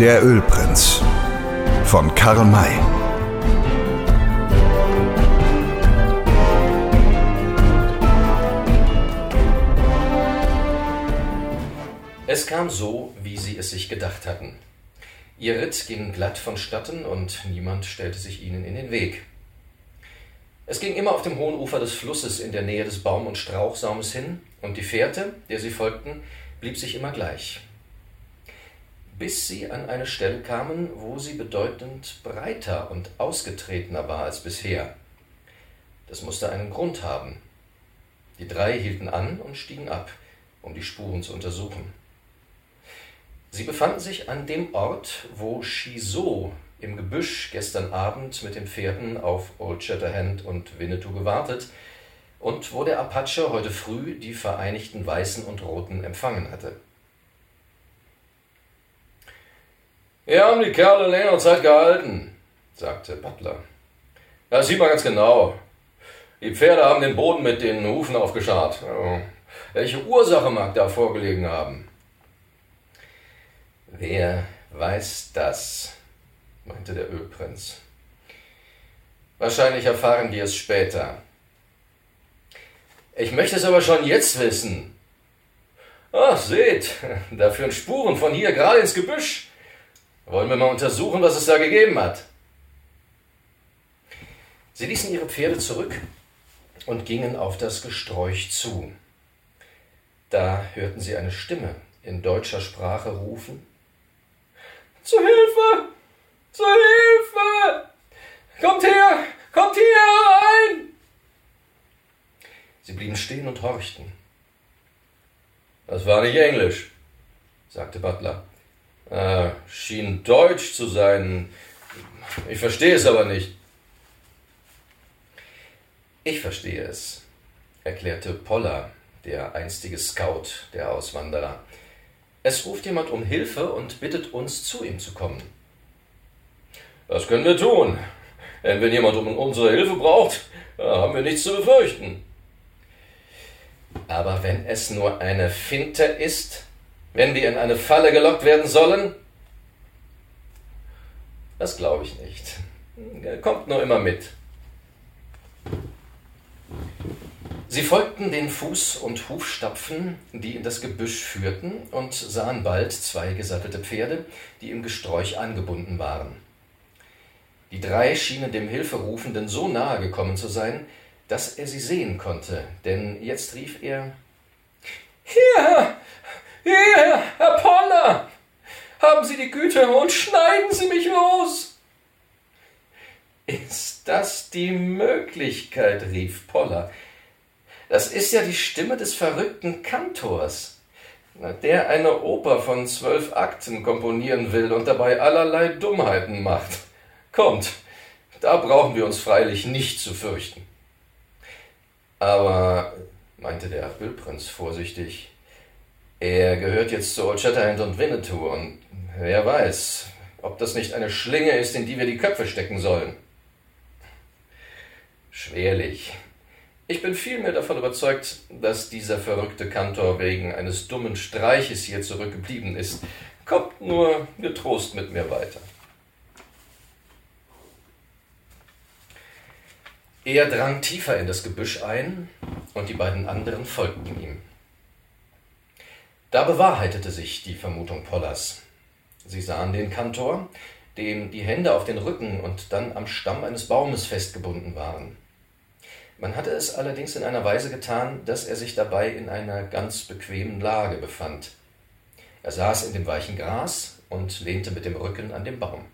Der Ölprinz von Karl May. Es kam so, wie sie es sich gedacht hatten. Ihr Ritt ging glatt vonstatten und niemand stellte sich ihnen in den Weg. Es ging immer auf dem hohen Ufer des Flusses in der Nähe des Baum- und Strauchsaumes hin, und die Fährte, der sie folgten, blieb sich immer gleich. Bis sie an eine Stelle kamen, wo sie bedeutend breiter und ausgetretener war als bisher. Das musste einen Grund haben. Die drei hielten an und stiegen ab, um die Spuren zu untersuchen. Sie befanden sich an dem Ort, wo Chisot im Gebüsch gestern Abend mit den Pferden auf Old Shatterhand und Winnetou gewartet und wo der Apache heute früh die Vereinigten Weißen und Roten empfangen hatte. Wir haben die Kerle längere Zeit gehalten, sagte Butler. Das sieht man ganz genau. Die Pferde haben den Boden mit den Hufen aufgescharrt. Welche Ursache mag da vorgelegen haben? Wer weiß das? meinte der Ölprinz. Wahrscheinlich erfahren wir es später. Ich möchte es aber schon jetzt wissen. Ach, seht, da führen Spuren von hier gerade ins Gebüsch. Wollen wir mal untersuchen, was es da gegeben hat? Sie ließen ihre Pferde zurück und gingen auf das Gesträuch zu. Da hörten sie eine Stimme in deutscher Sprache rufen. Zu Hilfe! Zu Hilfe! Kommt her! Kommt hier herein! Sie blieben stehen und horchten. Das war nicht Englisch, sagte Butler. Äh, schien Deutsch zu sein. Ich verstehe es aber nicht. Ich verstehe es, erklärte Poller, der einstige Scout der Auswanderer. Es ruft jemand um Hilfe und bittet uns, zu ihm zu kommen. Das können wir tun. Denn wenn jemand um unsere Hilfe braucht, haben wir nichts zu befürchten. Aber wenn es nur eine Finte ist, wenn wir in eine Falle gelockt werden sollen? Das glaube ich nicht. Kommt nur immer mit. Sie folgten den Fuß- und Hufstapfen, die in das Gebüsch führten, und sahen bald zwei gesattelte Pferde, die im Gesträuch angebunden waren. Die drei schienen dem Hilferufenden so nahe gekommen zu sein, dass er sie sehen konnte, denn jetzt rief er Hier, hier, Herr Poller, haben Sie die Güte und schneiden Sie mich los. Ist das die Möglichkeit? rief Poller. Das ist ja die Stimme des verrückten Kantors, der eine Oper von zwölf Akten komponieren will und dabei allerlei Dummheiten macht. Kommt, da brauchen wir uns freilich nicht zu fürchten. Aber, meinte der Ölprinz vorsichtig, er gehört jetzt zu Old Shatterhand und Winnetou und wer weiß, ob das nicht eine Schlinge ist, in die wir die Köpfe stecken sollen. Schwerlich. Ich bin vielmehr davon überzeugt, dass dieser verrückte Kantor wegen eines dummen Streiches hier zurückgeblieben ist. Kommt nur getrost mit mir weiter. Er drang tiefer in das Gebüsch ein, und die beiden anderen folgten ihm. Da bewahrheitete sich die Vermutung Pollers. Sie sahen den Kantor, dem die Hände auf den Rücken und dann am Stamm eines Baumes festgebunden waren. Man hatte es allerdings in einer Weise getan, dass er sich dabei in einer ganz bequemen Lage befand. Er saß in dem weichen Gras und lehnte mit dem Rücken an dem Baum.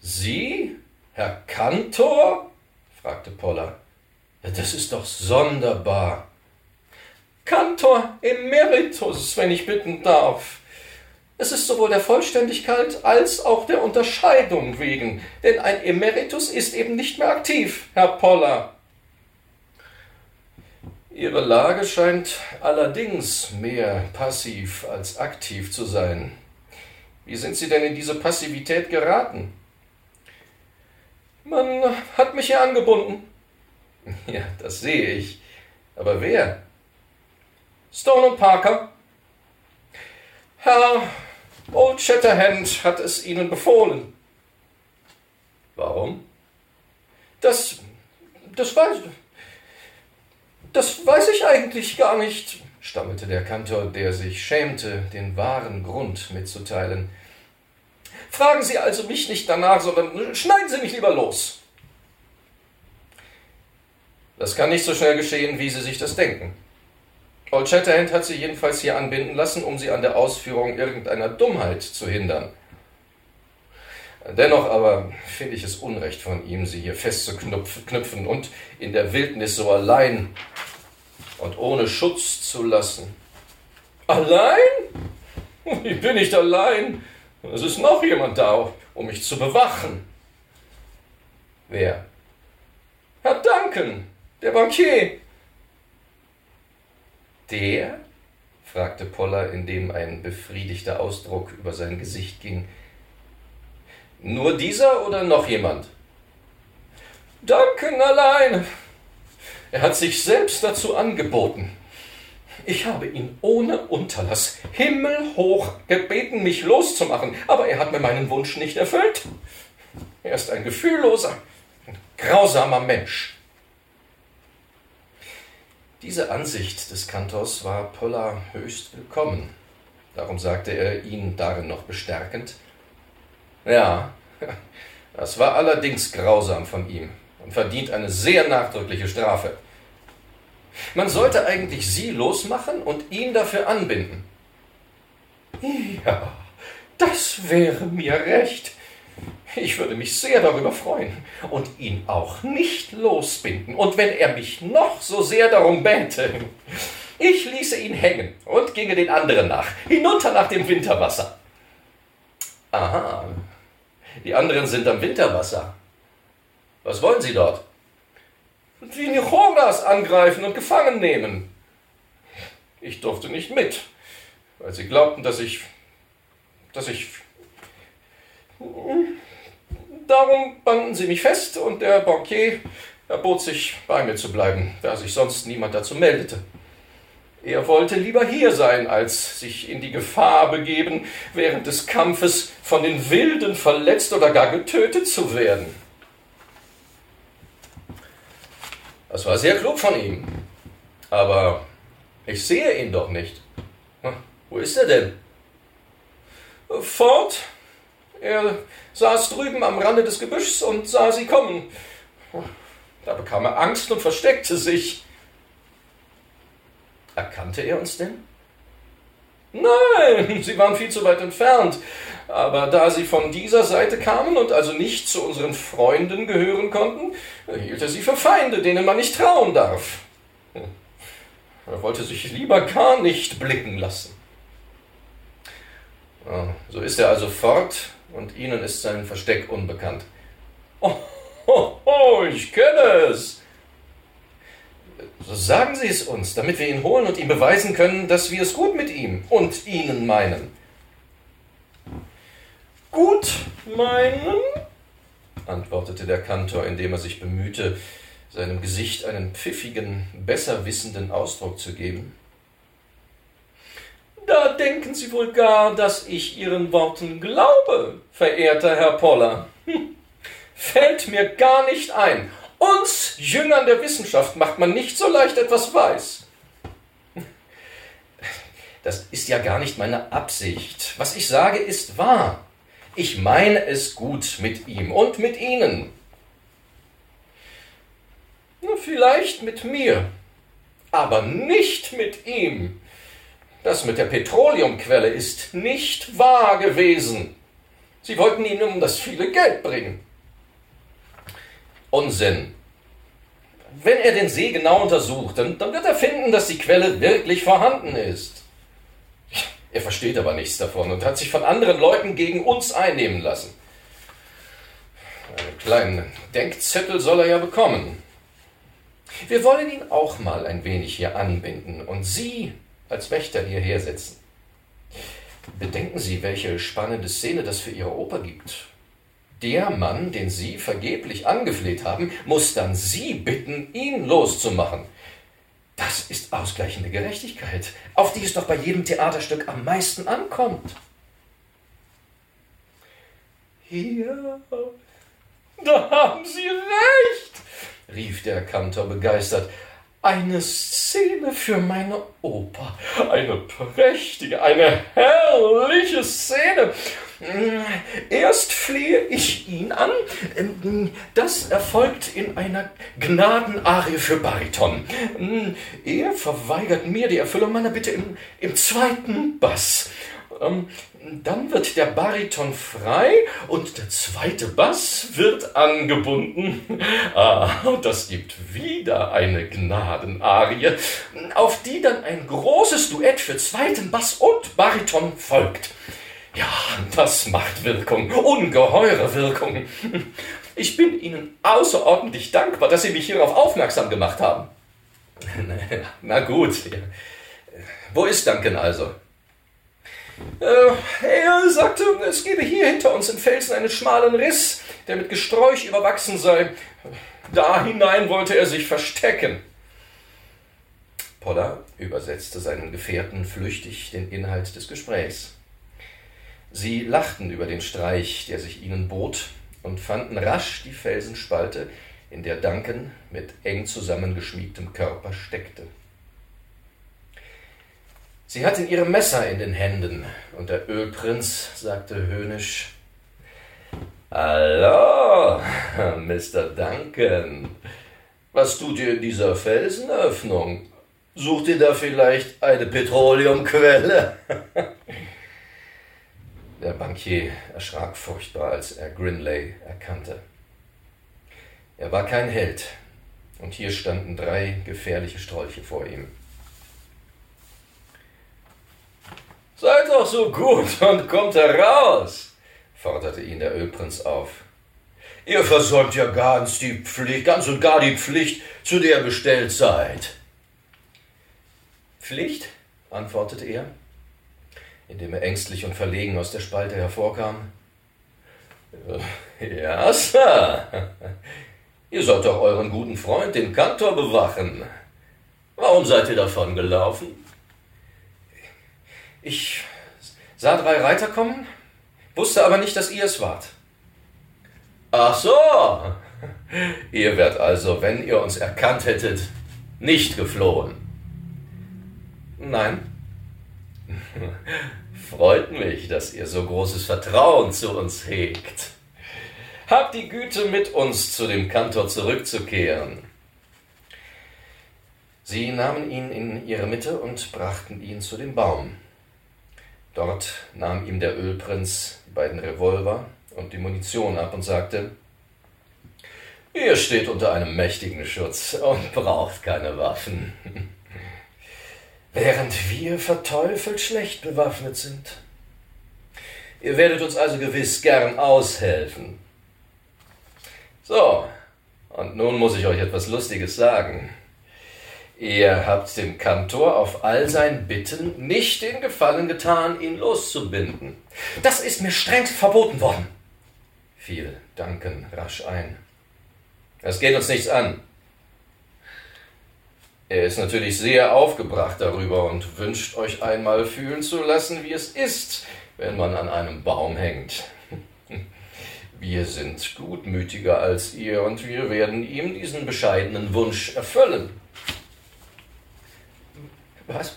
Sie, Herr Kantor? fragte Poller. Das ist doch sonderbar. Kantor Emeritus, wenn ich bitten darf. Es ist sowohl der Vollständigkeit als auch der Unterscheidung wegen, denn ein Emeritus ist eben nicht mehr aktiv, Herr Poller. Ihre Lage scheint allerdings mehr passiv als aktiv zu sein. Wie sind Sie denn in diese Passivität geraten? Man hat mich hier angebunden. Ja, das sehe ich. Aber wer? Stone und Parker. Herr Old Shatterhand hat es Ihnen befohlen. Warum? Das. das weiß. Das weiß ich eigentlich gar nicht, stammelte der Kantor, der sich schämte, den wahren Grund mitzuteilen. Fragen Sie also mich nicht danach, sondern schneiden Sie mich lieber los. Das kann nicht so schnell geschehen, wie Sie sich das denken. Old Shatterhand hat sie jedenfalls hier anbinden lassen, um sie an der Ausführung irgendeiner Dummheit zu hindern. Dennoch aber finde ich es unrecht von ihm, sie hier festzuknüpfen und in der Wildnis so allein und ohne Schutz zu lassen. Allein? Ich bin nicht allein. Es ist noch jemand da, um mich zu bewachen. Wer? Herr Duncan, der Bankier. Der? fragte Poller, indem ein befriedigter Ausdruck über sein Gesicht ging. Nur dieser oder noch jemand? Duncan allein. Er hat sich selbst dazu angeboten. Ich habe ihn ohne Unterlass himmelhoch gebeten, mich loszumachen, aber er hat mir meinen Wunsch nicht erfüllt. Er ist ein gefühlloser, grausamer Mensch. Diese Ansicht des Kantors war Poller höchst willkommen. Darum sagte er ihn darin noch bestärkend. Ja, das war allerdings grausam von ihm und verdient eine sehr nachdrückliche Strafe. Man sollte eigentlich sie losmachen und ihn dafür anbinden. Ja, das wäre mir recht. Ich würde mich sehr darüber freuen und ihn auch nicht losbinden. Und wenn er mich noch so sehr darum bäte, ich ließe ihn hängen und ginge den anderen nach, hinunter nach dem Winterwasser. Aha, die anderen sind am Winterwasser. Was wollen Sie dort? Die Nichoras angreifen und gefangen nehmen. Ich durfte nicht mit, weil sie glaubten, dass ich. dass ich. Darum banden sie mich fest und der Bankier erbot sich, bei mir zu bleiben, da sich sonst niemand dazu meldete. Er wollte lieber hier sein, als sich in die Gefahr begeben, während des Kampfes von den Wilden verletzt oder gar getötet zu werden. Das war sehr klug von ihm. Aber ich sehe ihn doch nicht. Wo ist er denn? Fort. Er saß drüben am Rande des Gebüschs und sah sie kommen. Da bekam er Angst und versteckte sich. Erkannte er uns denn? Nein, sie waren viel zu weit entfernt. Aber da sie von dieser Seite kamen und also nicht zu unseren Freunden gehören konnten, hielt er sie für Feinde, denen man nicht trauen darf. Er wollte sich lieber gar nicht blicken lassen. So ist er also fort und Ihnen ist sein Versteck unbekannt. Oh, oh, oh ich kenne es. So sagen Sie es uns, damit wir ihn holen und ihm beweisen können, dass wir es gut mit ihm und Ihnen meinen. Gut meinen? antwortete der Kantor, indem er sich bemühte, seinem Gesicht einen pfiffigen, besser wissenden Ausdruck zu geben. Da denken Sie wohl gar, dass ich Ihren Worten glaube, verehrter Herr Poller. Hm. Fällt mir gar nicht ein. Uns Jüngern der Wissenschaft macht man nicht so leicht etwas weiß. Das ist ja gar nicht meine Absicht. Was ich sage, ist wahr. Ich meine es gut mit ihm und mit Ihnen. Vielleicht mit mir, aber nicht mit ihm. Das mit der Petroleumquelle ist nicht wahr gewesen. Sie wollten ihn um das viele Geld bringen. Unsinn. Wenn er den See genau untersucht, dann, dann wird er finden, dass die Quelle wirklich vorhanden ist. Er versteht aber nichts davon und hat sich von anderen Leuten gegen uns einnehmen lassen. Einen kleinen Denkzettel soll er ja bekommen. Wir wollen ihn auch mal ein wenig hier anbinden und Sie als Wächter hierher setzen. Bedenken Sie, welche spannende Szene das für Ihre Oper gibt. Der Mann, den Sie vergeblich angefleht haben, muss dann Sie bitten, ihn loszumachen. Das ist ausgleichende Gerechtigkeit, auf die es doch bei jedem Theaterstück am meisten ankommt. hier. Da haben Sie recht, rief der Kantor begeistert. Eine Szene für meine Oper. Eine prächtige, eine herrliche Szene. Erst flehe ich ihn an. Das erfolgt in einer Gnadenarie für Bariton. Er verweigert mir die Erfüllung meiner Bitte im, im zweiten Bass. Ähm, dann wird der Bariton frei und der zweite Bass wird angebunden. Ah, das gibt wieder eine Gnadenarie, auf die dann ein großes Duett für zweiten Bass und Bariton folgt. Ja, das macht Wirkung, ungeheure Wirkung. Ich bin Ihnen außerordentlich dankbar, dass Sie mich hierauf aufmerksam gemacht haben. Na gut. Wo ist Duncan also? Äh, er sagte, es gebe hier hinter uns im Felsen einen schmalen Riss, der mit Gesträuch überwachsen sei. Da hinein wollte er sich verstecken. Poller übersetzte seinen Gefährten flüchtig den Inhalt des Gesprächs. Sie lachten über den Streich, der sich ihnen bot, und fanden rasch die Felsenspalte, in der Duncan mit eng zusammengeschmiegtem Körper steckte. Sie hatte ihre Messer in den Händen, und der Ölprinz sagte höhnisch Hallo, Mr. Duncan. Was tut ihr in dieser Felsenöffnung? Sucht ihr da vielleicht eine Petroleumquelle? Der Bankier erschrak furchtbar, als er Grinley erkannte. Er war kein Held, und hier standen drei gefährliche Strolche vor ihm. Seid doch so gut und kommt heraus, forderte ihn der Ölprinz auf. Ihr versäumt ja ganz die Pflicht, ganz und gar die Pflicht, zu der ihr bestellt seid. Pflicht? antwortete er, indem er ängstlich und verlegen aus der Spalte hervorkam. Ja, Sir. Ihr sollt doch euren guten Freund, den Kantor, bewachen. Warum seid ihr davon gelaufen? Ich sah drei Reiter kommen, wusste aber nicht, dass ihr es wart. Ach so. Ihr wärt also, wenn ihr uns erkannt hättet, nicht geflohen. Nein. Freut mich, dass ihr so großes Vertrauen zu uns hegt. Habt die Güte, mit uns zu dem Kantor zurückzukehren. Sie nahmen ihn in ihre Mitte und brachten ihn zu dem Baum. Dort nahm ihm der Ölprinz die beiden Revolver und die Munition ab und sagte, Ihr steht unter einem mächtigen Schutz und braucht keine Waffen. Während wir verteufelt schlecht bewaffnet sind. Ihr werdet uns also gewiss gern aushelfen. So, und nun muss ich euch etwas Lustiges sagen. Ihr habt dem Kantor auf all sein Bitten nicht den Gefallen getan, ihn loszubinden. Das ist mir streng verboten worden, fiel Duncan rasch ein. Es geht uns nichts an. Er ist natürlich sehr aufgebracht darüber und wünscht euch einmal fühlen zu lassen, wie es ist, wenn man an einem Baum hängt. Wir sind gutmütiger als ihr und wir werden ihm diesen bescheidenen Wunsch erfüllen. Was?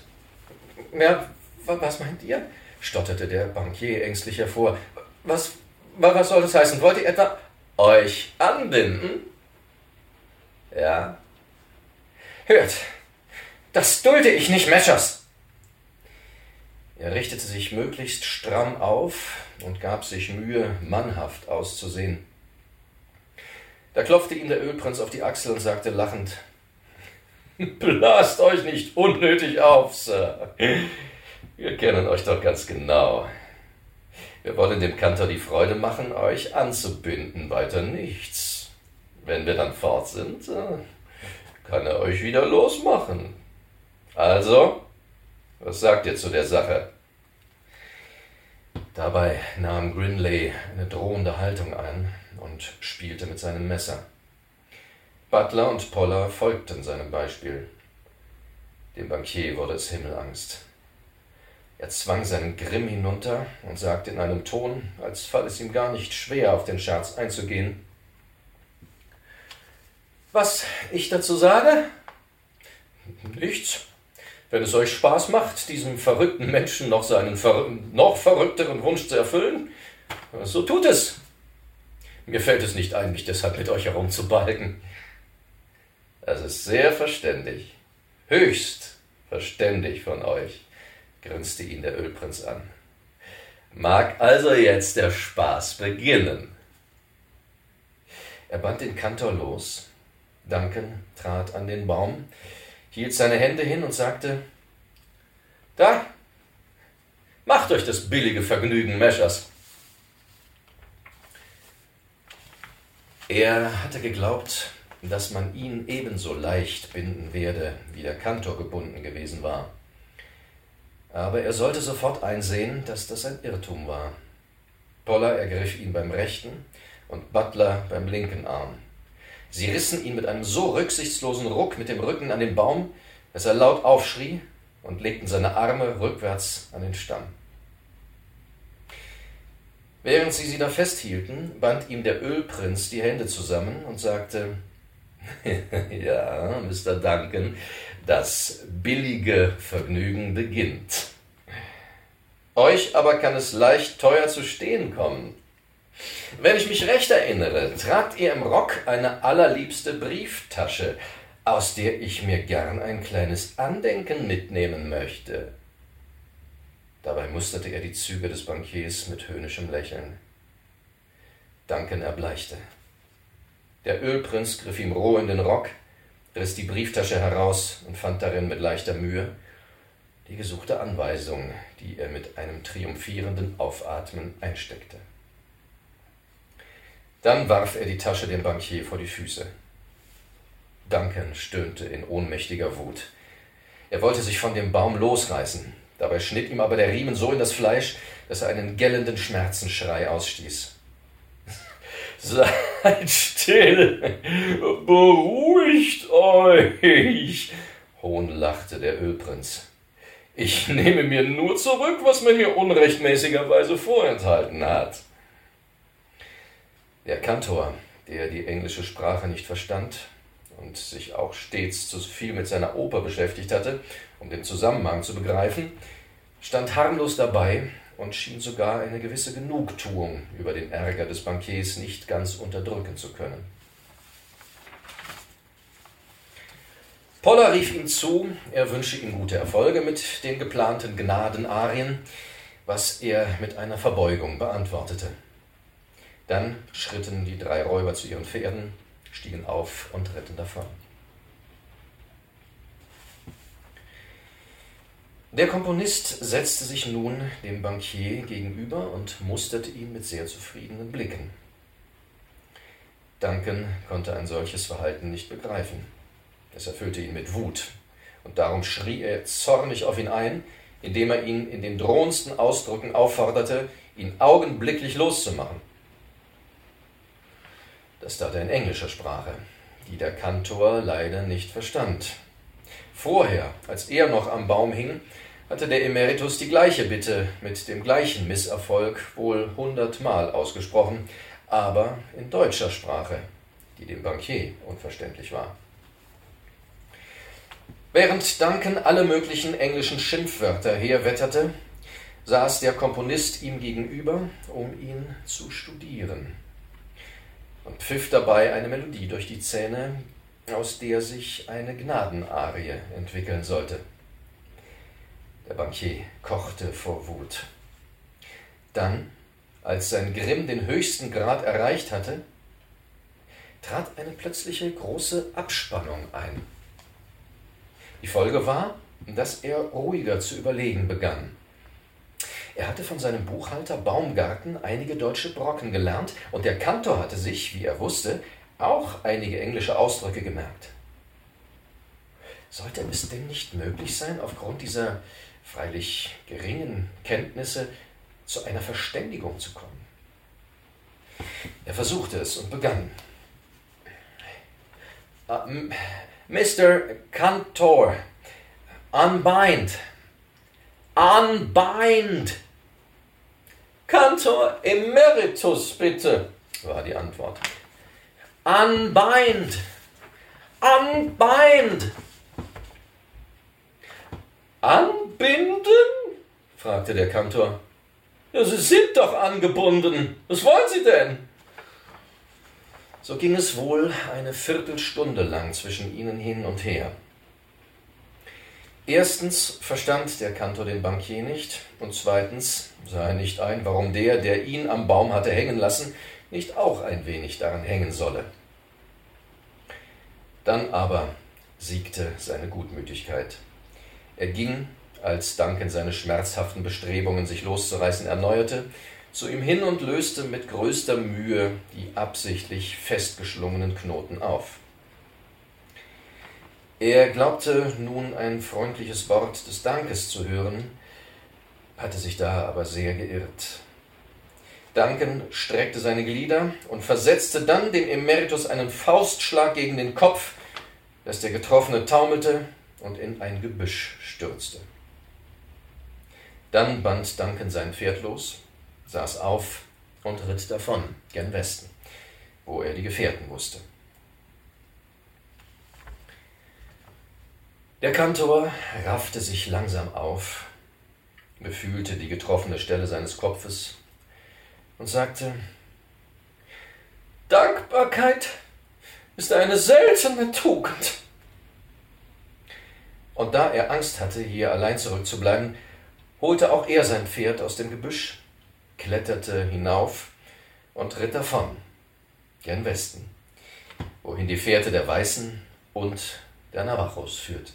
Ja, was meint ihr? stotterte der Bankier ängstlich hervor. Was, was soll das heißen? Wollt ihr etwa euch anbinden? Ja. Hört, das dulde ich nicht, Meschers. Er richtete sich möglichst stramm auf und gab sich Mühe, mannhaft auszusehen. Da klopfte ihm der Ölprinz auf die Achsel und sagte lachend, Blast euch nicht unnötig auf, Sir. Wir kennen euch doch ganz genau. Wir wollen dem Kantor die Freude machen, euch anzubinden, weiter nichts. Wenn wir dann fort sind, äh, kann er euch wieder losmachen. Also, was sagt ihr zu der Sache? Dabei nahm Grinley eine drohende Haltung ein und spielte mit seinem Messer. Butler und Poller folgten seinem Beispiel. Dem Bankier wurde es Himmelangst. Er zwang seinen Grimm hinunter und sagte in einem Ton, als falle es ihm gar nicht schwer, auf den Scherz einzugehen. Was ich dazu sage? Nichts. Wenn es euch Spaß macht, diesem verrückten Menschen noch seinen ver noch verrückteren Wunsch zu erfüllen, so tut es. Mir fällt es nicht ein, mich deshalb mit euch herumzubalgen. Das ist sehr verständig, höchst verständig von euch, grinste ihn der Ölprinz an. Mag also jetzt der Spaß beginnen. Er band den Kantor los. Duncan trat an den Baum, hielt seine Hände hin und sagte, da, macht euch das billige Vergnügen, Meschers. Er hatte geglaubt, dass man ihn ebenso leicht binden werde, wie der Kantor gebunden gewesen war. Aber er sollte sofort einsehen, dass das ein Irrtum war. Poller ergriff ihn beim rechten und Butler beim linken Arm. Sie rissen ihn mit einem so rücksichtslosen Ruck mit dem Rücken an den Baum, dass er laut aufschrie und legten seine Arme rückwärts an den Stamm. Während sie sie da festhielten, band ihm der Ölprinz die Hände zusammen und sagte, ja, Mr. Duncan, das billige Vergnügen beginnt. Euch aber kann es leicht teuer zu stehen kommen. Wenn ich mich recht erinnere, tragt ihr im Rock eine allerliebste Brieftasche, aus der ich mir gern ein kleines Andenken mitnehmen möchte. Dabei musterte er die Züge des Bankiers mit höhnischem Lächeln. Duncan erbleichte. Der Ölprinz griff ihm roh in den Rock, riss die Brieftasche heraus und fand darin mit leichter Mühe die gesuchte Anweisung, die er mit einem triumphierenden Aufatmen einsteckte. Dann warf er die Tasche dem Bankier vor die Füße. Duncan stöhnte in ohnmächtiger Wut. Er wollte sich von dem Baum losreißen. Dabei schnitt ihm aber der Riemen so in das Fleisch, dass er einen gellenden Schmerzensschrei ausstieß. Seid still, beruhigt euch, hohnlachte der Ölprinz. Ich nehme mir nur zurück, was man mir unrechtmäßigerweise vorenthalten hat. Der Kantor, der die englische Sprache nicht verstand und sich auch stets zu viel mit seiner Oper beschäftigt hatte, um den Zusammenhang zu begreifen, stand harmlos dabei und schien sogar eine gewisse Genugtuung über den Ärger des Bankiers nicht ganz unterdrücken zu können. Poller rief ihm zu, er wünsche ihm gute Erfolge mit den geplanten Gnadenarien, was er mit einer Verbeugung beantwortete. Dann schritten die drei Räuber zu ihren Pferden, stiegen auf und ritten davon. Der Komponist setzte sich nun dem Bankier gegenüber und musterte ihn mit sehr zufriedenen Blicken. Duncan konnte ein solches Verhalten nicht begreifen. Es erfüllte ihn mit Wut, und darum schrie er zornig auf ihn ein, indem er ihn in den drohendsten Ausdrücken aufforderte, ihn augenblicklich loszumachen. Das tat er in englischer Sprache, die der Kantor leider nicht verstand. Vorher, als er noch am Baum hing, hatte der Emeritus die gleiche Bitte mit dem gleichen Misserfolg wohl hundertmal ausgesprochen, aber in deutscher Sprache, die dem Bankier unverständlich war. Während Duncan alle möglichen englischen Schimpfwörter herwetterte, saß der Komponist ihm gegenüber, um ihn zu studieren und pfiff dabei eine Melodie durch die Zähne, aus der sich eine Gnadenarie entwickeln sollte. Der Bankier kochte vor Wut. Dann, als sein Grimm den höchsten Grad erreicht hatte, trat eine plötzliche große Abspannung ein. Die Folge war, dass er ruhiger zu überlegen begann. Er hatte von seinem Buchhalter Baumgarten einige deutsche Brocken gelernt und der Kantor hatte sich, wie er wusste, auch einige englische Ausdrücke gemerkt. Sollte es denn nicht möglich sein, aufgrund dieser freilich geringen Kenntnisse zu einer Verständigung zu kommen? Er versuchte es und begann. Uh, Mr. Cantor, unbind Unbind! Kantor Emeritus, bitte, war die Antwort. Unbind! Unbind! Anbinden? fragte der Kantor. Ja, Sie sind doch angebunden. Was wollen Sie denn? So ging es wohl eine Viertelstunde lang zwischen ihnen hin und her. Erstens verstand der Kantor den Bankier nicht, und zweitens sah er nicht ein, warum der, der ihn am Baum hatte hängen lassen, nicht auch ein wenig daran hängen solle. Dann aber siegte seine Gutmütigkeit. Er ging, als Duncan seine schmerzhaften Bestrebungen, sich loszureißen, erneuerte, zu ihm hin und löste mit größter Mühe die absichtlich festgeschlungenen Knoten auf. Er glaubte nun ein freundliches Wort des Dankes zu hören, hatte sich da aber sehr geirrt. Duncan streckte seine Glieder und versetzte dann dem Emeritus einen Faustschlag gegen den Kopf, dass der Getroffene taumelte und in ein Gebüsch stürzte. Dann band Duncan sein Pferd los, saß auf und ritt davon, gen Westen, wo er die Gefährten wusste. Der Kantor raffte sich langsam auf, befühlte die getroffene Stelle seines Kopfes und sagte, Dankbarkeit ist eine seltene Tugend. Und da er Angst hatte, hier allein zurückzubleiben, holte auch er sein Pferd aus dem Gebüsch, kletterte hinauf und ritt davon, gen Westen, wohin die Fährte der Weißen und der Navajos führte.